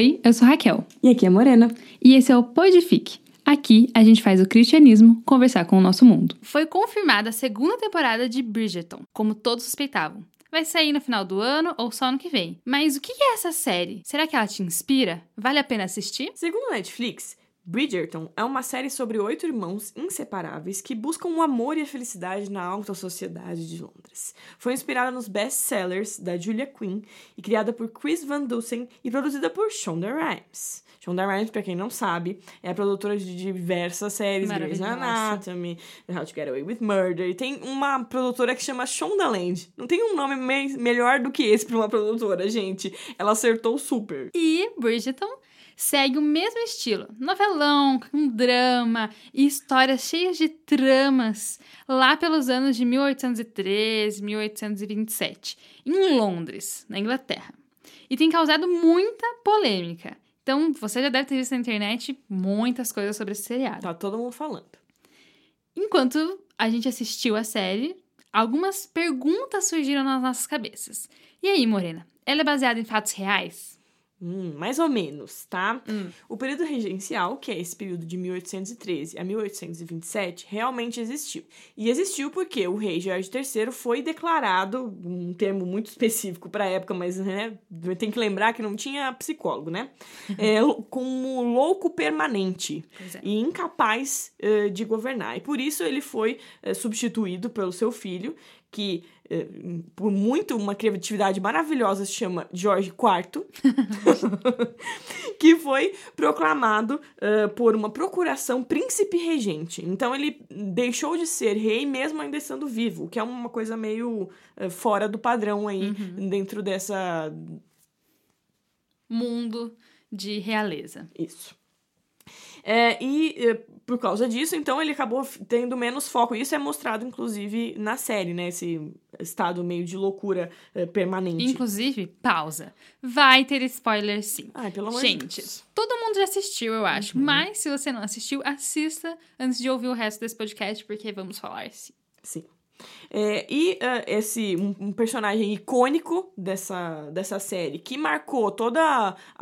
Oi, eu sou Raquel. E aqui é Morena. E esse é o Podifique. Aqui a gente faz o cristianismo conversar com o nosso mundo. Foi confirmada a segunda temporada de Bridgerton, como todos suspeitavam. Vai sair no final do ano ou só no que vem. Mas o que é essa série? Será que ela te inspira? Vale a pena assistir? Segundo a Netflix, Bridgerton é uma série sobre oito irmãos inseparáveis que buscam o amor e a felicidade na alta sociedade de Londres. Foi inspirada nos best-sellers da Julia Quinn e criada por Chris Van Dusen e produzida por Shonda Rhimes. Shonda Rhimes, pra quem não sabe, é a produtora de diversas séries, Grey's Anatomy, How to Get Away with Murder, e tem uma produtora que chama Shonda Land. Não tem um nome me melhor do que esse pra uma produtora, gente. Ela acertou super. E Bridgerton segue o mesmo estilo, novelão, com drama e histórias cheias de tramas, lá pelos anos de 1813, 1827, em Londres, na Inglaterra. E tem causado muita polêmica. Então, você já deve ter visto na internet muitas coisas sobre esse seriado. Tá todo mundo falando. Enquanto a gente assistiu a série, algumas perguntas surgiram nas nossas cabeças. E aí, Morena, ela é baseada em fatos reais? Hum, mais ou menos, tá? Hum. O período regencial, que é esse período de 1813 a 1827, realmente existiu. E existiu porque o rei Jorge III foi declarado, um termo muito específico para a época, mas né, tem que lembrar que não tinha psicólogo, né? é, como louco permanente é. e incapaz uh, de governar. E por isso ele foi uh, substituído pelo seu filho, que por muito uma criatividade maravilhosa se chama Jorge IV, que foi proclamado uh, por uma procuração príncipe regente. Então ele deixou de ser rei mesmo ainda estando vivo, o que é uma coisa meio uh, fora do padrão aí uhum. dentro dessa mundo de realeza. Isso. É, e é, por causa disso, então ele acabou tendo menos foco. Isso é mostrado, inclusive, na série, né? Esse estado meio de loucura é, permanente. Inclusive, pausa. Vai ter spoiler sim. Ai, pelo amor Gente, de Deus. todo mundo já assistiu, eu acho. Uhum. Mas se você não assistiu, assista antes de ouvir o resto desse podcast, porque vamos falar sim. Sim. É, e uh, esse um, um, personagem icônico dessa, dessa série que marcou todo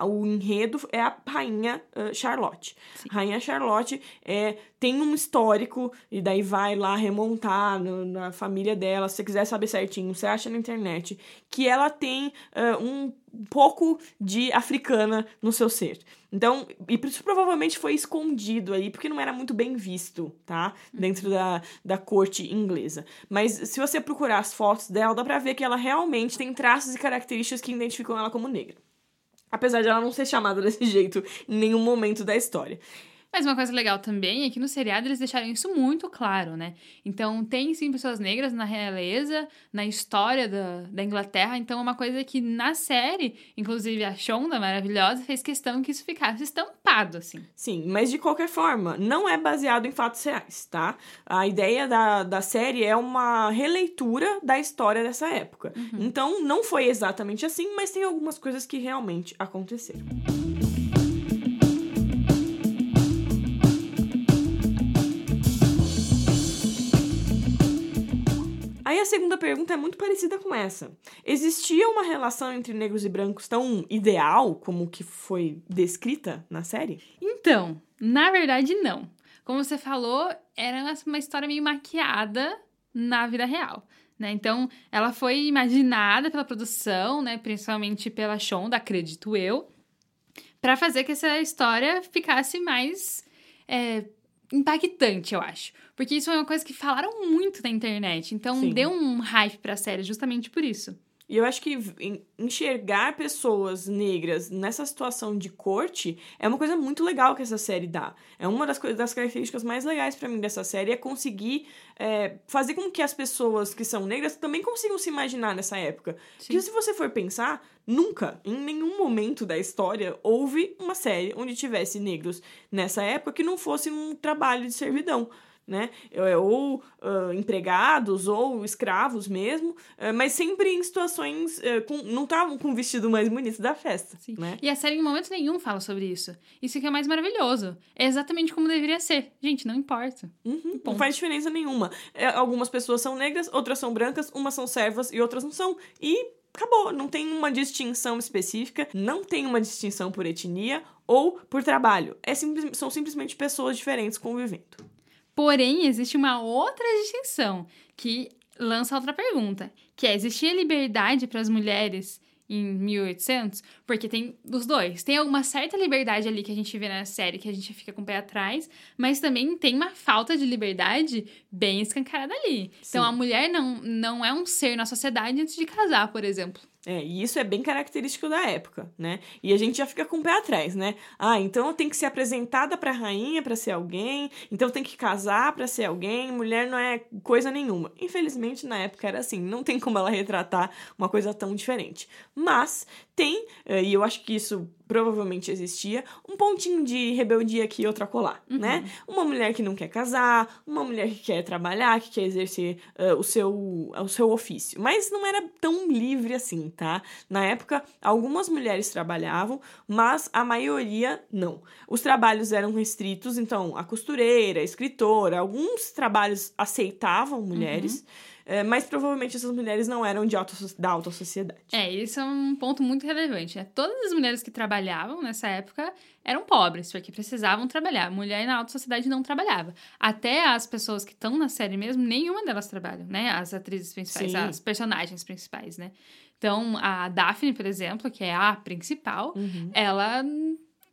o enredo é a rainha uh, Charlotte. Sim. Rainha Charlotte é, tem um histórico e daí vai lá remontar no, na família dela. Se você quiser saber certinho, você acha na internet que ela tem uh, um pouco de africana no seu ser. Então, e isso provavelmente foi escondido aí, porque não era muito bem visto, tá? Dentro da, da corte inglesa. Mas se você procurar as fotos dela, dá pra ver que ela realmente tem traços e características que identificam ela como negra. Apesar de ela não ser chamada desse jeito em nenhum momento da história. Mas uma coisa legal também é que no seriado eles deixaram isso muito claro, né? Então tem sim pessoas negras na realeza, na história da, da Inglaterra. Então é uma coisa que na série, inclusive a Shonda, maravilhosa, fez questão que isso ficasse estampado, assim. Sim, mas de qualquer forma, não é baseado em fatos reais, tá? A ideia da, da série é uma releitura da história dessa época. Uhum. Então não foi exatamente assim, mas tem algumas coisas que realmente aconteceram. Aí a segunda pergunta é muito parecida com essa. Existia uma relação entre negros e brancos tão ideal como que foi descrita na série? Então, na verdade, não. Como você falou, era uma história meio maquiada na vida real. Né? Então, ela foi imaginada pela produção, né? principalmente pela Shonda, acredito eu, para fazer que essa história ficasse mais é, impactante, eu acho. Porque isso é uma coisa que falaram muito na internet. Então Sim. deu um hype pra série justamente por isso. E eu acho que enxergar pessoas negras nessa situação de corte é uma coisa muito legal que essa série dá. É uma das, das características mais legais para mim dessa série é conseguir é, fazer com que as pessoas que são negras também consigam se imaginar nessa época. Sim. Porque se você for pensar, nunca, em nenhum momento da história, houve uma série onde tivesse negros nessa época que não fosse um trabalho de servidão né? Ou uh, empregados, ou escravos mesmo, uh, mas sempre em situações. Uh, com, não estavam com o vestido mais bonito da festa. Sim. Né? E a série em momento nenhum fala sobre isso. Isso que é mais maravilhoso. É exatamente como deveria ser. Gente, não importa. Uhum, não faz diferença nenhuma. É, algumas pessoas são negras, outras são brancas, umas são servas e outras não são. E acabou. Não tem uma distinção específica, não tem uma distinção por etnia ou por trabalho. É simples, são simplesmente pessoas diferentes convivendo. Porém, existe uma outra distinção que lança outra pergunta, que é: existia liberdade para as mulheres em 1800, porque tem os dois. Tem alguma certa liberdade ali que a gente vê na série que a gente fica com o pé atrás, mas também tem uma falta de liberdade bem escancarada ali. Sim. Então a mulher não, não é um ser na sociedade antes de casar, por exemplo. É, e isso é bem característico da época, né? E a gente já fica com o pé atrás, né? Ah, então tenho que ser apresentada pra rainha para ser alguém, então tenho que casar para ser alguém, mulher não é coisa nenhuma. Infelizmente, na época era assim, não tem como ela retratar uma coisa tão diferente. Mas tem, eh, e eu acho que isso provavelmente existia, um pontinho de rebeldia aqui e outra colar, uhum. né? Uma mulher que não quer casar, uma mulher que quer trabalhar, que quer exercer uh, o, seu, o seu ofício. Mas não era tão livre assim, tá? Na época, algumas mulheres trabalhavam, mas a maioria não. Os trabalhos eram restritos, então a costureira, a escritora, alguns trabalhos aceitavam mulheres. Uhum é, mas provavelmente essas mulheres não eram de alta, da alta sociedade. É, isso é um ponto muito relevante. Né? Todas as mulheres que trabalhavam nessa época eram pobres, porque precisavam trabalhar. Mulher na alta sociedade não trabalhava. Até as pessoas que estão na série mesmo, nenhuma delas trabalha, né? As atrizes principais, Sim. as personagens principais, né? Então, a Daphne, por exemplo, que é a principal, uhum. ela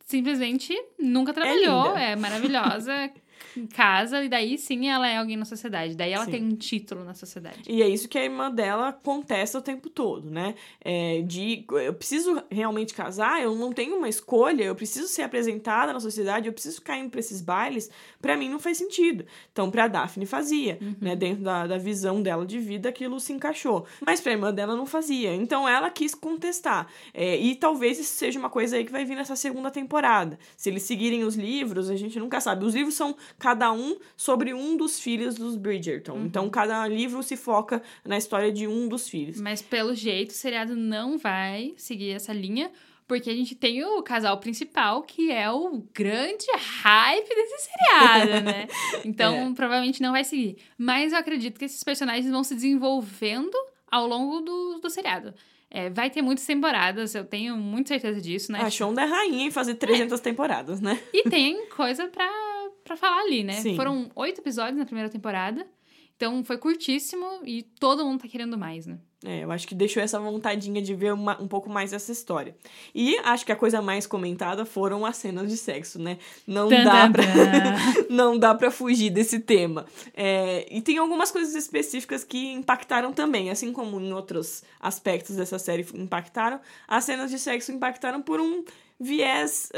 simplesmente nunca trabalhou, é, é maravilhosa, em casa, e daí sim ela é alguém na sociedade. Daí ela sim. tem um título na sociedade. E é isso que a irmã dela contesta o tempo todo, né? É, de eu preciso realmente casar, eu não tenho uma escolha, eu preciso ser apresentada na sociedade, eu preciso ficar indo pra esses bailes. Para mim não faz sentido. Então, pra Daphne fazia, uhum. né? Dentro da, da visão dela de vida, aquilo se encaixou. Mas pra irmã dela não fazia. Então ela quis contestar. É, e talvez isso seja uma coisa aí que vai vir nessa segunda temporada. Se eles seguirem os livros, a gente nunca sabe. Os livros são cada um sobre um dos filhos dos Bridgerton. Uhum. Então, cada livro se foca na história de um dos filhos. Mas, pelo jeito, o seriado não vai seguir essa linha, porque a gente tem o casal principal, que é o grande hype desse seriado, né? Então, é. provavelmente não vai seguir. Mas eu acredito que esses personagens vão se desenvolvendo ao longo do, do seriado. É, vai ter muitas temporadas, eu tenho muita certeza disso, né? A Shonda é rainha em fazer 300 é. temporadas, né? E tem coisa pra para falar ali, né? Sim. Foram oito episódios na primeira temporada. Então foi curtíssimo e todo mundo tá querendo mais, né? É, eu acho que deixou essa vontadinha de ver uma, um pouco mais essa história. E acho que a coisa mais comentada foram as cenas de sexo, né? Não dá pra, não dá pra fugir desse tema. É, e tem algumas coisas específicas que impactaram também, assim como em outros aspectos dessa série impactaram, as cenas de sexo impactaram por um viés,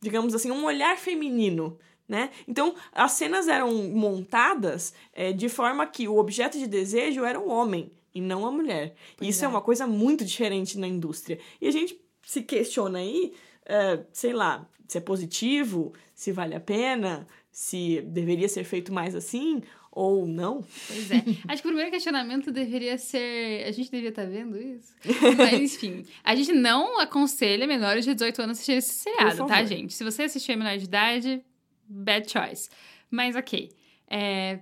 digamos assim, um olhar feminino né? Então, as cenas eram montadas é, de forma que o objeto de desejo era o homem e não a mulher. Pois Isso é. é. uma coisa muito diferente na indústria. E a gente se questiona aí, é, sei lá, se é positivo, se vale a pena, se deveria ser feito mais assim ou não. Pois é. Acho que o primeiro questionamento deveria ser. A gente devia estar tá vendo isso? Mas, enfim. A gente não aconselha menores de 18 anos assistir esse seriado, tá, gente? Se você assistir a menor de idade, bad choice. Mas ok. É,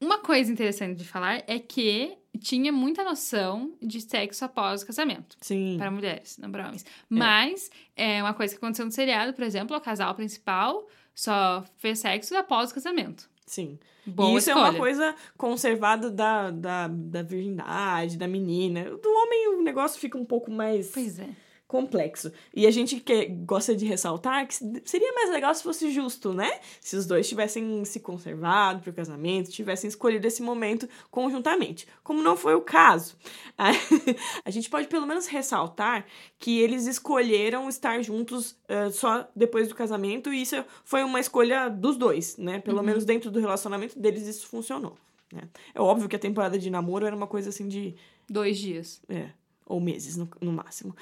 uma coisa interessante de falar é que tinha muita noção de sexo após o casamento. Sim. Para mulheres, não para homens. É. Mas é uma coisa que aconteceu no seriado, por exemplo, o casal principal só fez sexo após o casamento. Sim. Boa e isso escolha. é uma coisa conservada da, da, da virgindade, da menina. Do homem o negócio fica um pouco mais. Pois é complexo. E a gente que gosta de ressaltar que seria mais legal se fosse justo, né? Se os dois tivessem se conservado para o casamento, tivessem escolhido esse momento conjuntamente. Como não foi o caso, a gente pode pelo menos ressaltar que eles escolheram estar juntos uh, só depois do casamento e isso foi uma escolha dos dois, né? Pelo uhum. menos dentro do relacionamento deles isso funcionou. Né? É óbvio que a temporada de namoro era uma coisa assim de. Dois dias. É ou meses no, no máximo.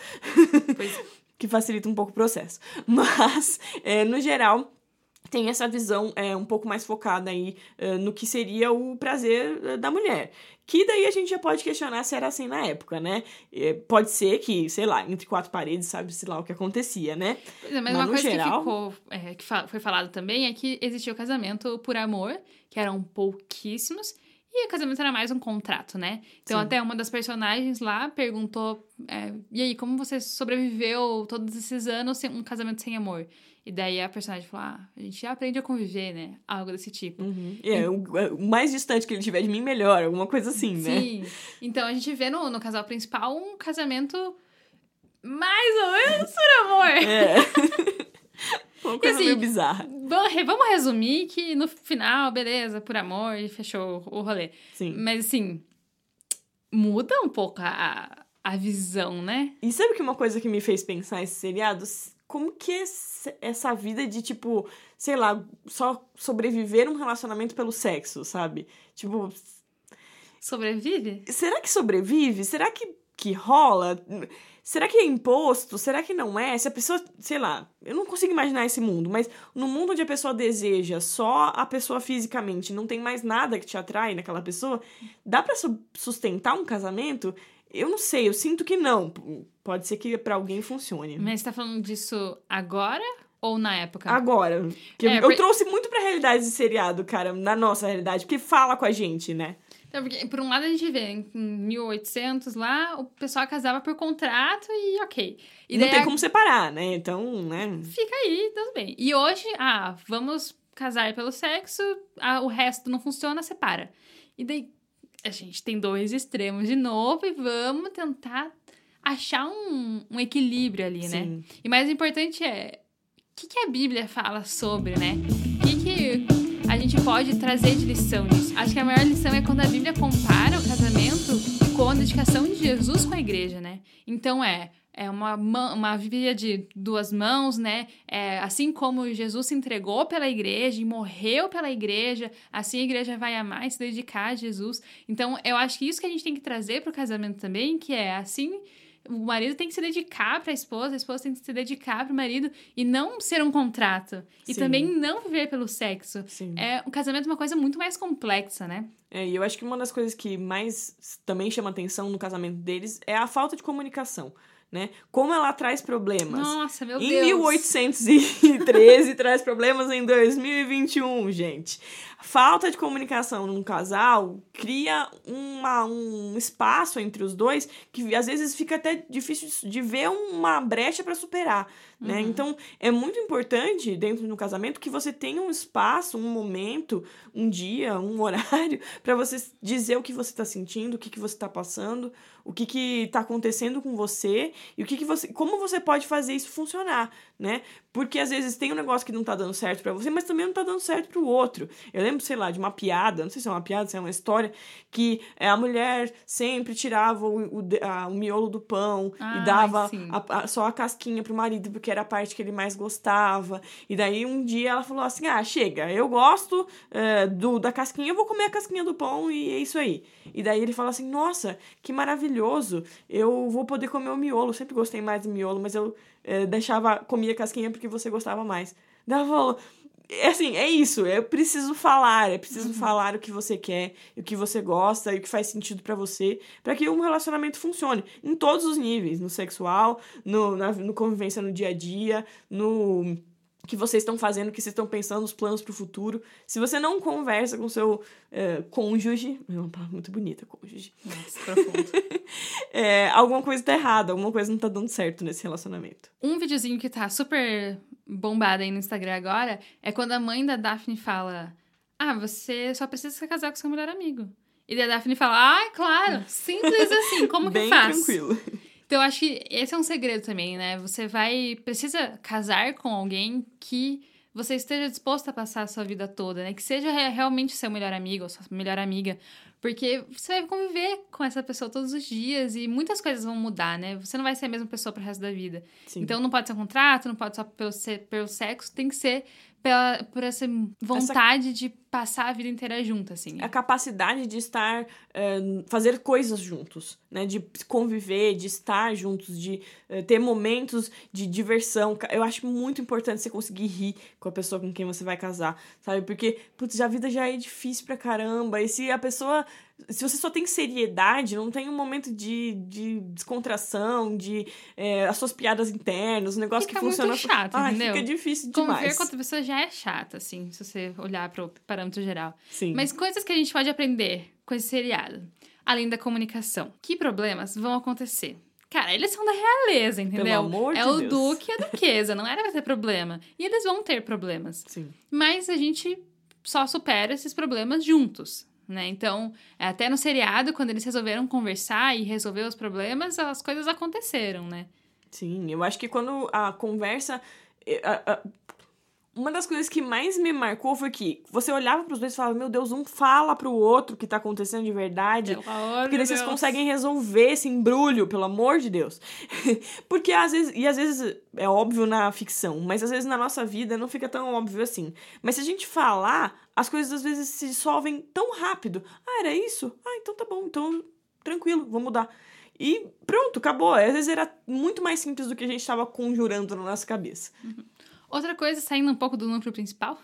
Pois. que facilita um pouco o processo. Mas, é, no geral, tem essa visão é, um pouco mais focada aí é, no que seria o prazer é, da mulher. Que daí a gente já pode questionar se era assim na época, né? É, pode ser que, sei lá, entre quatro paredes, sabe-se lá o que acontecia, né? Pois é, mas, mas uma coisa geral... que, ficou, é, que foi falado também é que existia o casamento por amor, que eram pouquíssimos, E o casamento era mais um contrato, né? Então, Sim. até uma das personagens lá perguntou: é, E aí, como você sobreviveu todos esses anos sem um casamento sem amor? E daí a personagem falou: Ah, a gente já aprende a conviver, né? Algo desse tipo. Uhum. E é, o, o mais distante que ele tiver de mim, melhor. Alguma coisa assim, né? Sim. Então a gente vê no, no casal principal um casamento mais ou menos por amor. É. Uma coisa assim, meio bizarra. Vamos resumir que no final, beleza, por amor, e fechou o rolê. Sim. Mas assim, muda um pouco a, a visão, né? E sabe que uma coisa que me fez pensar esse seriado? Como que essa vida de, tipo, sei lá, só sobreviver um relacionamento pelo sexo, sabe? Tipo, Sobrevive? será que sobrevive? Será que, que rola? Será que é imposto? Será que não é? Se a pessoa, sei lá, eu não consigo imaginar esse mundo, mas no mundo onde a pessoa deseja só a pessoa fisicamente, não tem mais nada que te atrai naquela pessoa, dá pra su- sustentar um casamento? Eu não sei, eu sinto que não. Pode ser que pra alguém funcione. Mas você tá falando disso agora ou na época? Agora, É, eu, por- eu trouxe muito pra realidade esse seriado, cara, na nossa realidade, porque fala com a gente, né? Então, porque, por um lado, a gente vê, em 1800 lá, o pessoal casava por contrato e ok. E não tem a- como separar, né? Então, né? fica aí, tudo bem. E hoje, ah, vamos casar pelo sexo, ah, o resto não funciona, separa. E daí a gente tem dois extremos de novo e vamos tentar achar um, um equilíbrio ali, né? Sim. E mais importante é o que, que a Bíblia fala sobre, né? O que, que a gente pode trazer de lição nisso? Acho que a maior lição é quando a Bíblia compara o casamento com a dedicação de Jesus com a igreja, né? Então é. É uma, uma via de duas mãos, né? É, assim como Jesus se entregou pela igreja e morreu pela igreja, assim a igreja vai amar e se dedicar a Jesus. Então, eu acho que isso que a gente tem que trazer para o casamento também, que é assim o marido tem que se dedicar para a esposa, a esposa tem que se dedicar para o marido e não ser um contrato. E Sim. também não viver pelo sexo. Sim. É, o casamento é uma coisa muito mais complexa, né? É, e eu acho que uma das coisas que mais também chama atenção no casamento deles é a falta de comunicação, né? Como ela traz problemas. Nossa, meu em Deus. 1813 traz problemas em 2021, gente. Falta de comunicação num casal cria uma, um espaço entre os dois que às vezes fica até difícil de ver uma brecha para superar, né? Uhum. Então é muito importante dentro do casamento que você tenha um espaço, um momento, um dia, um horário para você dizer o que você tá sentindo, o que, que você tá passando, o que que tá acontecendo com você e o que que você, como você pode fazer isso funcionar, né? Porque às vezes tem um negócio que não tá dando certo para você, mas também não tá dando certo pro outro. Eu lembro, sei lá, de uma piada, não sei se é uma piada, se é uma história, que é, a mulher sempre tirava o, o, a- o miolo do pão Ai, e dava a- a- só a casquinha pro marido, porque era a parte que ele mais gostava. E daí um dia ela falou assim: ah, chega, eu gosto é, do, da casquinha, eu vou comer a casquinha do pão e é isso aí. E daí ele fala assim: nossa, que maravilhoso, eu vou poder comer o miolo. Eu sempre gostei mais do miolo, mas eu é, deixava, comia casquinha porque você gostava mais. Daí ela falou. É assim, é isso. Eu preciso falar, é preciso falar o que você quer, o que você gosta e o que faz sentido pra você, pra que um relacionamento funcione em todos os níveis, no sexual, no, na, no convivência no dia a dia, no que vocês estão fazendo, o que vocês estão pensando, os planos pro futuro. Se você não conversa com seu eh, cônjuge, é uma palavra muito bonita, cônjuge, Nossa, profundo. é, alguma coisa tá errada, alguma coisa não tá dando certo nesse relacionamento. Um videozinho que tá super bombado aí no Instagram agora é quando a mãe da Daphne fala: Ah, você só precisa se casar com seu melhor amigo. E a Daphne fala: Ah, claro, simples assim, como que Bem faz? tranquilo. Então, eu acho que esse é um segredo também, né? Você vai. Precisa casar com alguém que você esteja disposto a passar a sua vida toda, né? Que seja re- realmente seu melhor amigo ou sua melhor amiga. Porque você vai conviver com essa pessoa todos os dias e muitas coisas vão mudar, né? Você não vai ser a mesma pessoa pro resto da vida. Sim. Então não pode ser um contrato, não pode só pelo, se- pelo sexo, tem que ser pela, por essa vontade de passar a vida inteira junto, assim. a capacidade de estar, eh, fazer coisas juntos, né? De conviver, de estar juntos, de eh, ter momentos de diversão. Eu acho muito importante você conseguir rir com a pessoa com quem você vai casar, sabe? Porque, putz, a vida já é difícil pra caramba. E se a pessoa se você só tem seriedade, não tem um momento de, de descontração, de é, as suas piadas internas, um negócio Fica que funciona. muito chato, ah, entendeu? fica difícil Conviver demais. com outra pessoa já é chato, assim, se você olhar para o parâmetro geral. Sim. Mas coisas que a gente pode aprender com esse seriado, além da comunicação. Que problemas vão acontecer? Cara, eles são da realeza, entendeu? Pelo amor é de o Deus. duque e a duquesa, não era pra ter problema. E eles vão ter problemas. Sim. Mas a gente só supera esses problemas juntos, né? Então, até no seriado, quando eles resolveram conversar e resolver os problemas, as coisas aconteceram, né? Sim, eu acho que quando a conversa. Uma das coisas que mais me marcou foi que você olhava pros dois e falava: Meu Deus, um fala pro outro o que tá acontecendo de verdade. Amor Porque de daí vocês Deus. conseguem resolver esse embrulho, pelo amor de Deus. Porque às vezes, e às vezes é óbvio na ficção, mas às vezes na nossa vida não fica tão óbvio assim. Mas se a gente falar, as coisas às vezes se dissolvem tão rápido. Ah, era isso? Ah, então tá bom, então tranquilo, vou mudar. E pronto, acabou. Às vezes era muito mais simples do que a gente estava conjurando na nossa cabeça. Outra coisa, saindo um pouco do núcleo principal,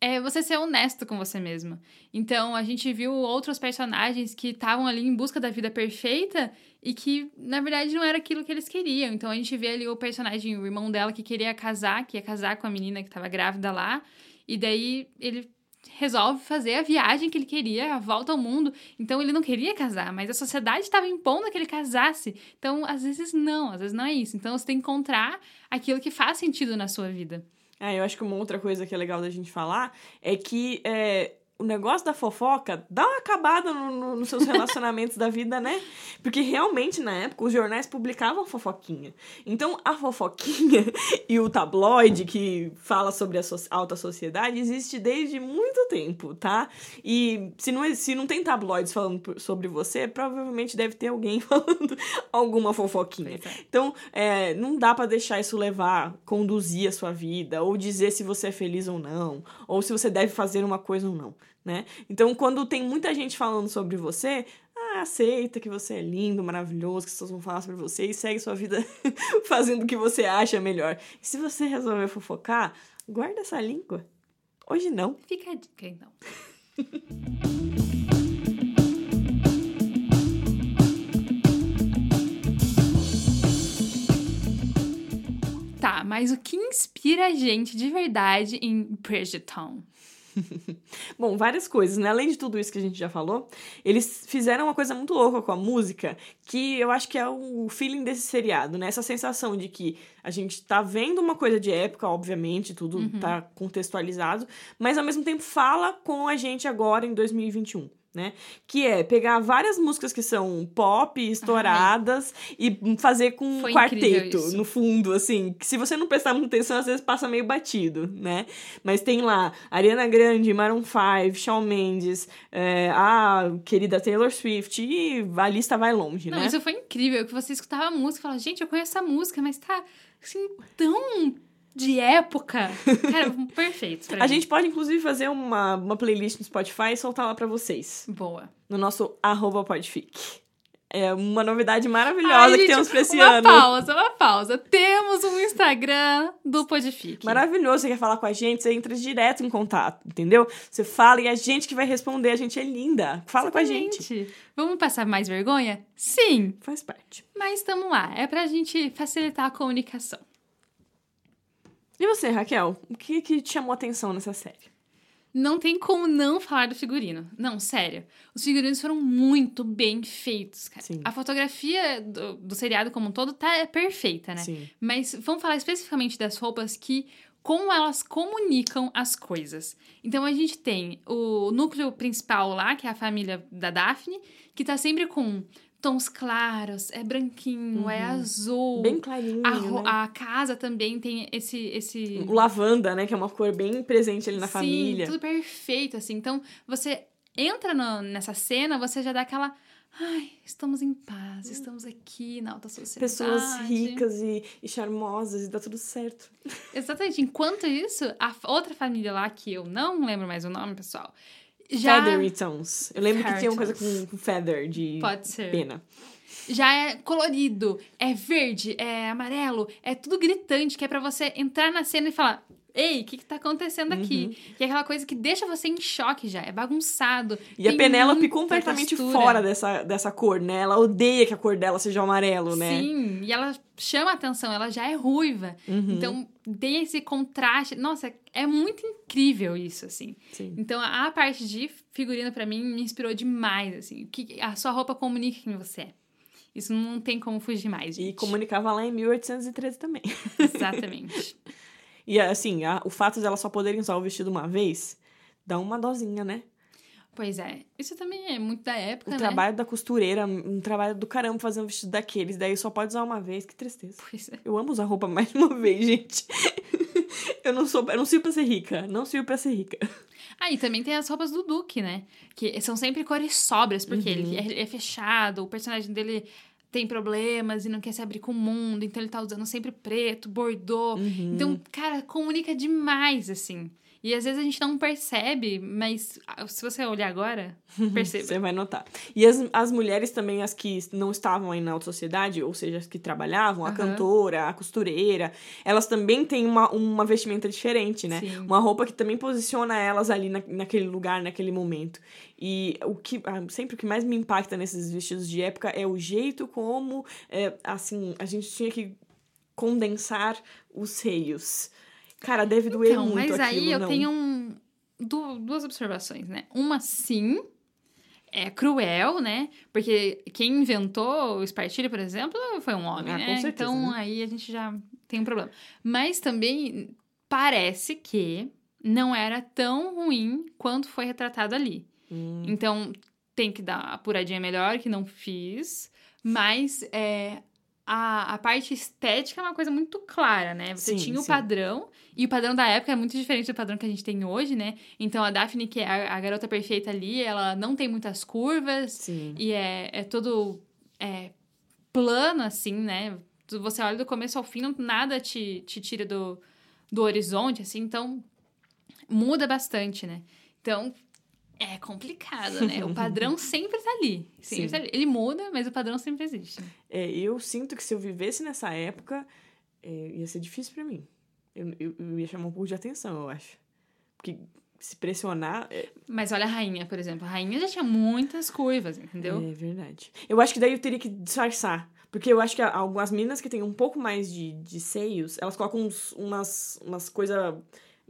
é você ser honesto com você mesmo. Então, a gente viu outros personagens que estavam ali em busca da vida perfeita e que, na verdade, não era aquilo que eles queriam. Então, a gente vê ali o personagem, o irmão dela, que queria casar, que ia casar com a menina que estava grávida lá, e daí ele resolve fazer a viagem que ele queria, a volta ao mundo. Então ele não queria casar, mas a sociedade estava impondo que ele casasse. Então, às vezes não, às vezes não é isso. Então você tem que encontrar aquilo que faz sentido na sua vida. É, eu acho que uma outra coisa que é legal da gente falar é que é, o negócio da fofoca dá uma acabada no- no- nos seus relacionamentos da vida, né? Porque realmente, na época, os jornais publicavam fofoquinha. Então, a fofoquinha e o tabloide que fala sobre a so- alta sociedade existe desde muito tempo, tá? E se não, se não tem tabloides falando sobre você, provavelmente deve ter alguém falando alguma fofoquinha. É. Então, é, não dá pra deixar isso levar, conduzir a sua vida, ou dizer se você é feliz ou não, ou se você deve fazer uma coisa ou não, né? Então, quando tem muita gente falando sobre você, ah, aceita que você é lindo, maravilhoso, que as pessoas vão falar sobre você e segue sua vida fazendo o que você acha melhor. E se você resolver fofocar, guarda essa língua. Hoje não. Fica a dica, então. Tá, mas o que inspira a gente de verdade em Bridgerton? Bom, várias coisas, né? Além de tudo isso que a gente já falou, eles fizeram uma coisa muito louca com a música, que eu acho que é o feeling desse seriado, né? Essa sensação de que a gente tá vendo uma coisa de época, obviamente, tudo tá contextualizado, mas ao mesmo tempo fala com a gente agora em 2021. Né? Que é pegar várias músicas que são pop, estouradas, e fazer com um quarteto no fundo, assim. Que se você não prestar muita atenção, às vezes passa meio batido, né? Mas tem lá Ariana Grande, Maroon 5, Shawn Mendes, é, a querida Taylor Swift, e a lista vai longe, Não, né? isso foi incrível, que você escutava a música e falava, gente, eu conheço essa música, mas tá, assim, tão de época. Cara, perfeito A mim. gente pode, inclusive, fazer uma, uma playlist no Spotify e soltar lá pra vocês, Boa. no nosso arroba podfic. É uma novidade maravilhosa Ai, que gente, temos pra esse uma ano. pausa, uma pausa. Temos um Instagram do Podfic. Maravilhoso, você quer falar com a gente, você entra direto em contato, entendeu? Você fala e a gente que vai responder, a gente é linda. Fala com a gente. Exatamente. Vamos passar mais vergonha? Sim, Faz parte. mas estamos lá. É pra gente facilitar a comunicação. E você, Raquel? O que, que te chamou a atenção nessa série? Não tem como não falar do figurino. Não, sério. Os figurinos foram muito bem feitos, cara. Sim. A fotografia do, do seriado como um todo tá é perfeita, né? Sim. Mas vamos falar especificamente das roupas que como elas comunicam as coisas. Então a gente tem o núcleo principal lá, que é a família da Daphne, que tá sempre com tons claros, é branquinho, é azul. Uhum. Bem clarinho, a, né? a casa também tem esse esse O lavanda, né? Que é uma cor bem presente ali na Sim, família. tudo perfeito, assim. Então, você entra no- nessa cena, você já dá aquela... Ai, estamos em paz, estamos aqui na alta sociedade. Pessoas ricas e, e charmosas e dá tudo certo. Exatamente. Enquanto isso, a outra família lá, que eu não lembro mais o nome, pessoal, já Featheritons. Eu lembro que tinha uma coisa com, com feather, de pode ser. pena. Já é colorido, é verde, é amarelo, é tudo gritante, que é pra você entrar na cena e falar: Ei, o que, que tá acontecendo aqui? Uhum. Que é aquela coisa que deixa você em choque já, é bagunçado. E a Penélope completamente textura. fora dessa, dessa cor, né? Ela odeia que a cor dela seja amarelo, né? Sim, e ela chama atenção, ela já é ruiva. Uhum. Então, tem esse contraste. Nossa, é muito incrível isso, assim. Sim. Então, a parte de figurino, pra mim, me inspirou demais, assim. Que a sua roupa comunica quem você é. Isso não tem como fugir mais, E gente. comunicava lá em 1813 também. Exatamente. E assim, a- o fato de ela só poderem usar o vestido uma vez dá uma dosinha, né? pois é. Isso também é muito da época, O né? trabalho da costureira, um trabalho do caramba fazer um vestido daqueles, daí só pode usar uma vez, que tristeza. Pois é. Eu amo usar roupa mais de uma vez, gente. eu não sou, eu não sirvo pra ser rica, não sirvo pra ser rica. Ah, e também tem as roupas do Duque, né? Que são sempre cores sóbrias, porque Uhum. ele, é, ele é fechado, o personagem dele tem problemas e não quer se abrir com o mundo, então ele tá usando sempre preto, bordô. Uhum. Então, cara, comunica demais, assim. E às vezes a gente não percebe, mas ah, se você olhar agora, perceba. Você vai notar. E as, as mulheres também, as que não estavam aí na alta sociedade, ou seja, as que trabalhavam, a cantora, a costureira, elas também têm uma, uma vestimenta diferente, né? Sim. Uma roupa que também posiciona elas ali na, naquele lugar, naquele momento. E o que ah, sempre o que mais me impacta nesses vestidos de época é o jeito como, é, assim, a gente tinha que condensar os seios. Cara, deve doer Então, muito mas aí aquilo, eu não. tenho um, du- duas observações, né? Uma, sim, é cruel, né? Porque quem inventou o espartilho, por exemplo, foi um homem, Ah, né? com certeza, então né? aí a gente já tem um problema. Mas também parece que não era tão ruim quanto foi retratado ali. Hum, Então tem que dar uma apuradinha melhor, que não fiz. Mas é, a, a parte estética é uma coisa muito clara, né? Você Sim, tinha o sim. padrão, e o padrão da época é muito diferente do padrão que a gente tem hoje, né? Então a Daphne, que é a, a garota perfeita ali, ela não tem muitas curvas, sim. e é, é todo é, plano, assim, né? Você olha do começo ao fim, não- nada te, te tira do, do horizonte, assim, então muda bastante, né? Então é complicado, né? O padrão sempre tá ali. Sempre Sim. tá ali. Ele muda, mas o padrão sempre existe. É, eu sinto que se eu vivesse nessa época, é, ia ser difícil pra mim. Eu, eu, eu ia chamar um pouco de atenção, eu acho. Porque se pressionar. É, Mas olha a rainha, por exemplo. A rainha já tinha muitas curvas, entendeu? é verdade. Eu acho que daí eu teria que disfarçar. Porque eu acho que algumas meninas que têm um pouco mais de, de seios, elas colocam uns, umas, umas coisas.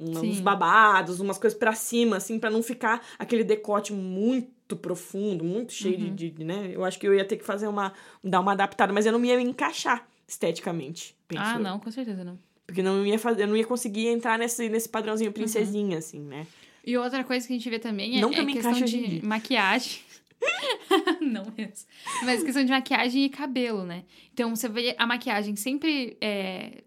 Uns babados, umas coisas pra cima, assim, pra não ficar aquele decote muito profundo, muito cheio Uhum. de, de, né? Eu acho que eu ia ter que fazer uma. dar uma adaptada, mas eu não ia me encaixar esteticamente. penso ah, eu. não, com certeza não. Porque não ia fazer, eu não ia conseguir entrar nesse, nesse Uhum. padrãozinho princesinha, assim, né? E outra coisa que a gente vê também é, Não que é questão de maquiagem. não mesmo. Mas questão de maquiagem e cabelo, né? Então você vê a maquiagem sempre é,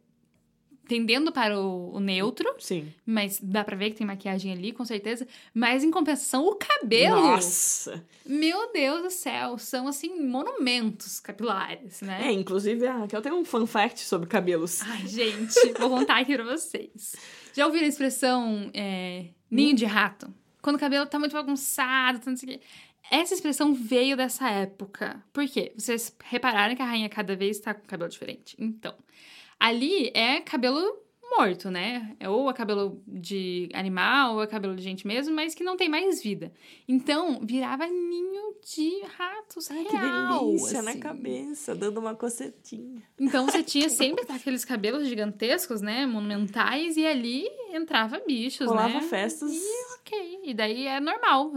tendendo para o, o neutro, Sim. mas dá pra ver que tem maquiagem ali, com certeza. Mas em compensação, o cabelo. Nossa! Meu Deus do céu, são assim monumentos capilares, É, né? inclusive a Raquel tem um fun fact sobre cabelos. Ai, gente, vou contar aqui pra vocês. Já ouviram a expressão é, ninho de rato? Quando o cabelo tá muito bagunçado, tá não sei o quê. Essa expressão veio dessa época. Por quê? Vocês repararam que a rainha cada vez tá com cabelo diferente. Então, ali é cabelo morto, né? É ou é cabelo de animal, ou é cabelo de gente mesmo, mas que não tem mais vida. Então, virava ninho de ratos Ai, que real. delícia na assim. cabeça, dando uma cocetinha. Então você tinha sempre aqueles cabelos gigantescos, né? Monumentais, e ali entrava bichos, Rolava né? festas. E ok. E daí é normal.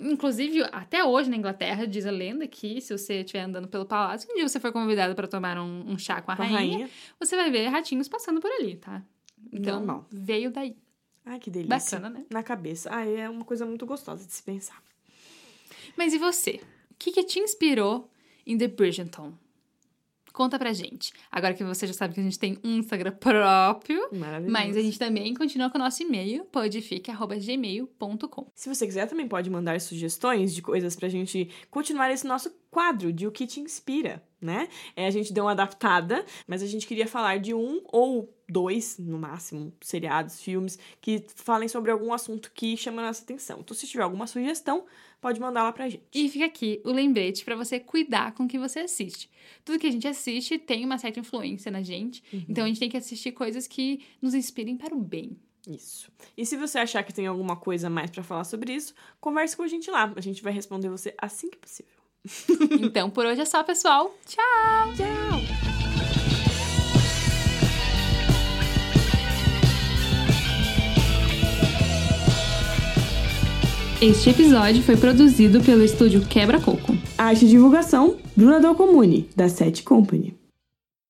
Inclusive, até hoje na Inglaterra, diz a lenda que se você estiver andando pelo palácio, um dia você for convidado para tomar um, um chá com a, Com rainha, rainha. você vai ver ratinhos passando por ali, tá? Então, Normal. veio daí. Ai, que delícia. Bacana, né? Na cabeça. Ah, é uma coisa muito gostosa de se pensar. Mas e você? O que, que te inspirou em The Bridgerton? Conta pra gente. Agora que você já sabe que a gente tem um Instagram próprio. Mas a gente também continua com o nosso e-mail, podfic.gmail.com. Se você quiser, também pode mandar sugestões de coisas pra gente continuar esse nosso quadro de o que te inspira, né? É, a gente deu uma adaptada, mas a gente queria falar de um ou dois, no máximo, seriados, filmes, que falem sobre algum assunto que chama a nossa atenção. Então, se tiver alguma sugestão, pode mandar lá pra gente. E fica aqui o lembrete pra você cuidar com o que você assiste. Tudo que a gente assiste tem uma certa influência na gente, então a gente tem que assistir coisas que nos inspirem para o bem. Isso. E se você achar que tem alguma coisa mais para falar sobre isso, converse com a gente lá. A gente vai responder você assim que possível. então, por hoje é só, pessoal. Tchau! Tchau! Este episódio foi produzido pelo estúdio Quebra Coco. Arte e divulgação, Bruna Del Comune, da Sete Company.